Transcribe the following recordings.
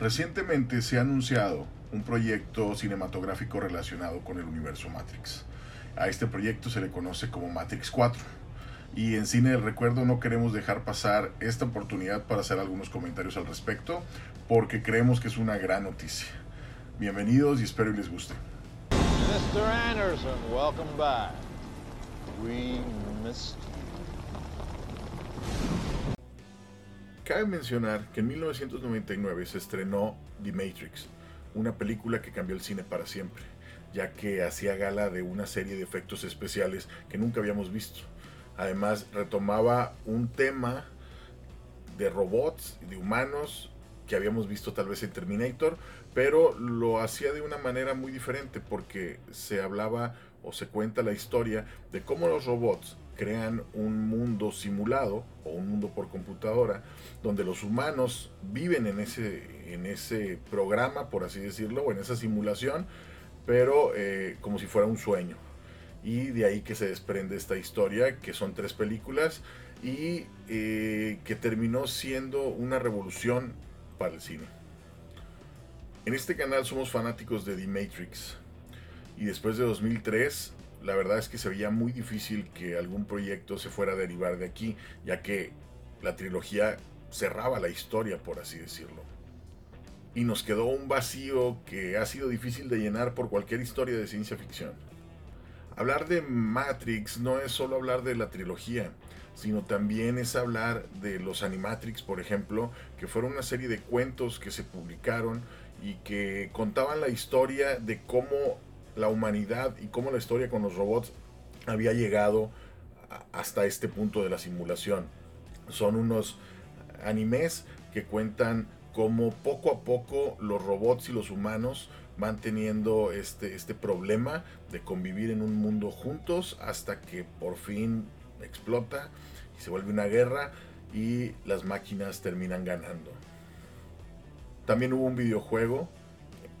Recientemente se ha anunciado un proyecto cinematográfico relacionado con el universo Matrix. A este proyecto se le conoce como Matrix 4. Y en Cine del Recuerdo no queremos dejar pasar esta oportunidad para hacer algunos comentarios al respecto, porque creemos que es una gran noticia. Bienvenidos y espero que les guste. Mr. Anderson, welcome back. We missed Cabe mencionar que en 1999 se estrenó The Matrix, una película que cambió el cine para siempre, ya que hacía gala de una serie de efectos especiales que nunca habíamos visto. Además, retomaba un tema de robots y de humanos que habíamos visto tal vez en Terminator, pero lo hacía de una manera muy diferente porque se hablaba o se cuenta la historia de cómo los robots crean un mundo simulado o un mundo por computadora donde los humanos viven en ese, en ese programa, por así decirlo, o en esa simulación, pero eh, como si fuera un sueño. Y de ahí que se desprende esta historia, que son tres películas, y eh, que terminó siendo una revolución para el cine. En este canal somos fanáticos de The Matrix. Y después de 2003 la verdad es que se veía muy difícil que algún proyecto se fuera a derivar de aquí, ya que la trilogía cerraba la historia, por así decirlo. Y nos quedó un vacío que ha sido difícil de llenar por cualquier historia de ciencia ficción. Hablar de Matrix no es solo hablar de la trilogía, sino también es hablar de los Animatrix, por ejemplo, que fueron una serie de cuentos que se publicaron y que contaban la historia de cómo la humanidad y cómo la historia con los robots había llegado hasta este punto de la simulación. Son unos animes que cuentan cómo poco a poco los robots y los humanos van teniendo este, este problema de convivir en un mundo juntos hasta que por fin explota y se vuelve una guerra y las máquinas terminan ganando. También hubo un videojuego,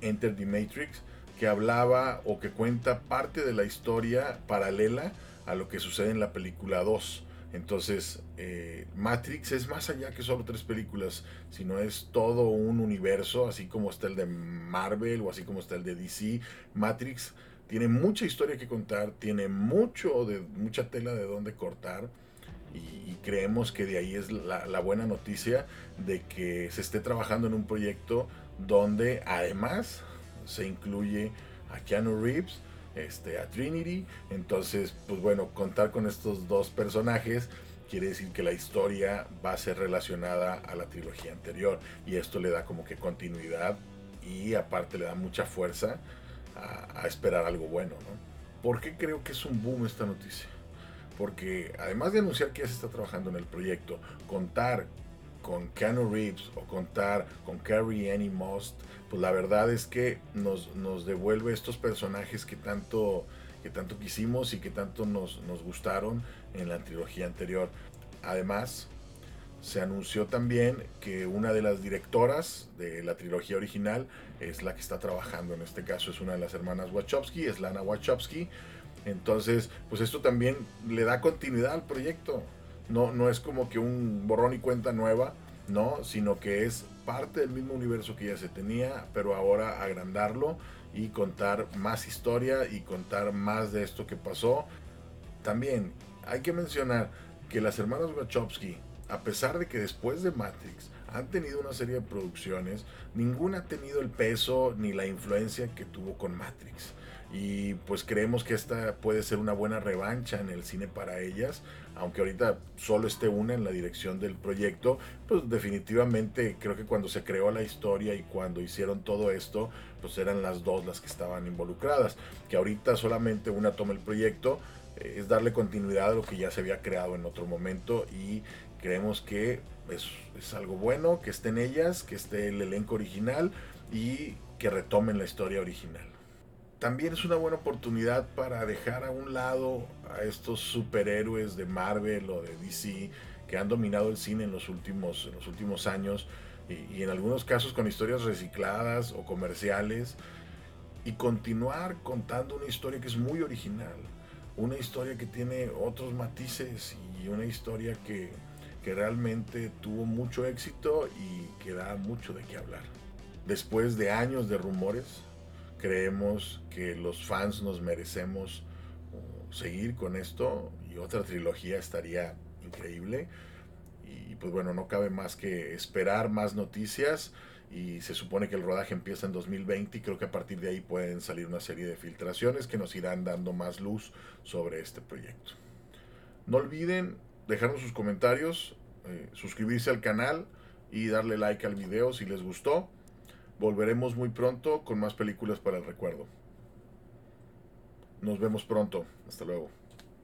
Enter the Matrix, que hablaba o que cuenta parte de la historia paralela a lo que sucede en la película 2. Entonces, eh, Matrix es más allá que solo tres películas, sino es todo un universo, así como está el de Marvel o así como está el de DC. Matrix tiene mucha historia que contar, tiene mucho de, mucha tela de dónde cortar. Y, creemos que de ahí es la, la buena noticia de que se esté trabajando en un proyecto donde además se incluye a Keanu Reeves, este, a Trinity. Entonces, pues bueno, contar con estos dos personajes quiere decir que la historia va a ser relacionada a la trilogía anterior. Y esto le da como que continuidad y aparte le da mucha fuerza a, esperar algo bueno. ¿no? ¿Por qué creo que es un boom esta noticia? Porque además de anunciar que ya se está trabajando en el proyecto, contar con Keanu Reeves o contar con Carrie Annie Most, pues la verdad es que nos, nos devuelve estos personajes que tanto, que tanto quisimos y que tanto nos, nos gustaron en la trilogía anterior. Además, se anunció también que una de las directoras de la trilogía original es la que está trabajando. En este caso es una de las hermanas Wachowski, es Lana Wachowski. Entonces, pues esto también le da continuidad al proyecto. No, no es como que un borrón y cuenta nueva, no, sino que es parte del mismo universo que ya se tenía, pero ahora agrandarlo y contar más historia y contar más de esto que pasó. También hay que mencionar que las hermanas Wachowski, a pesar de que después de Matrix han tenido una serie de producciones, ninguna ha tenido el peso ni la influencia que tuvo con Matrix y pues creemos que esta puede ser una buena revancha en el cine para ellas, aunque ahorita solo esté una en la dirección del proyecto, pues definitivamente creo que cuando se creó la historia y cuando hicieron todo esto, pues eran las dos las que estaban involucradas, que ahorita solamente una toma el proyecto, eh, es darle continuidad a lo que ya se había creado en otro momento y creemos que es, es algo bueno, que estén ellas, que esté el elenco original y que retomen la historia original también es una buena oportunidad para dejar a un lado a estos superhéroes de Marvel o de DC que han dominado el cine en los últimos, en los últimos años y, en algunos casos con historias recicladas o comerciales y continuar contando una historia que es muy original, una historia que tiene otros matices y una historia que, que realmente tuvo mucho éxito y que da mucho de qué hablar. después de años de rumores, creemos que los fans nos merecemos uh, seguir con esto y otra trilogía estaría increíble. Y pues bueno, no cabe más que esperar más noticias y se supone que el rodaje empieza en 2020 y creo que a partir de ahí pueden salir una serie de filtraciones que nos irán dando más luz sobre este proyecto. No olviden dejarnos sus comentarios, eh, suscribirse al canal y darle like al video si les gustó. Volveremos muy pronto con más películas para el recuerdo. Nos vemos pronto. Hasta luego.